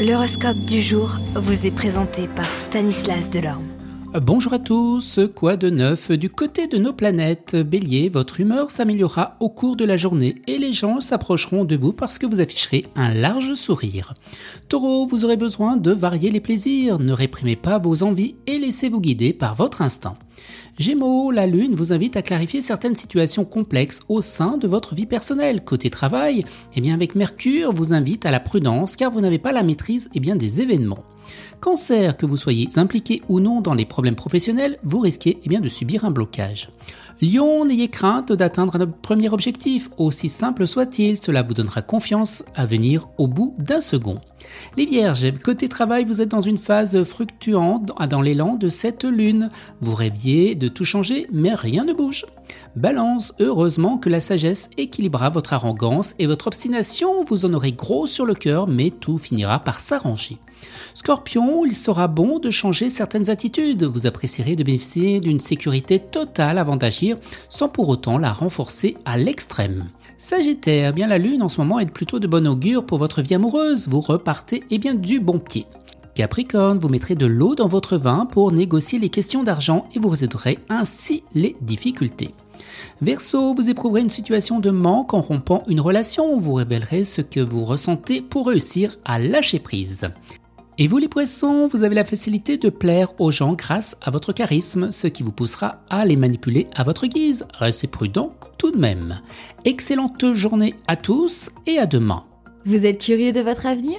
L'horoscope du jour vous est présenté par Stanislas Delorme. Bonjour à tous, quoi de neuf du côté de nos planètes? Bélier, votre humeur s'améliorera au cours de la journée et les gens s'approcheront de vous parce que vous afficherez un large sourire. Taureau, vous aurez besoin de varier les plaisirs, ne réprimez pas vos envies et laissez-vous guider par votre instinct. Gémeaux, la Lune vous invite à clarifier certaines situations complexes au sein de votre vie personnelle. Côté travail, eh bien avec Mercure vous invite à la prudence car vous n'avez pas la maîtrise eh bien, des événements. Cancer, que vous soyez impliqué ou non dans les problèmes professionnels, vous risquez eh bien, de subir un blocage. Lion, n'ayez crainte d'atteindre notre premier objectif, aussi simple soit-il, cela vous donnera confiance à venir au bout d'un second. Les Vierges, côté travail, vous êtes dans une phase fructuante dans l'élan de cette lune. Vous rêviez de tout changer, mais rien ne bouge. Balance, heureusement que la sagesse équilibrera votre arrogance et votre obstination, vous en aurez gros sur le cœur, mais tout finira par s'arranger. Scorpion, il sera bon de changer certaines attitudes. Vous apprécierez de bénéficier d'une sécurité totale avant d'agir, sans pour autant la renforcer à l'extrême. Sagittaire, bien la lune en ce moment est plutôt de bon augure pour votre vie amoureuse. Et eh bien du bon pied. Capricorne, vous mettrez de l'eau dans votre vin pour négocier les questions d'argent et vous résoudrez ainsi les difficultés. Verseau, vous éprouverez une situation de manque en rompant une relation, vous révélerez ce que vous ressentez pour réussir à lâcher prise. Et vous les poissons, vous avez la facilité de plaire aux gens grâce à votre charisme, ce qui vous poussera à les manipuler à votre guise. Restez prudent tout de même. Excellente journée à tous et à demain. Vous êtes curieux de votre avenir?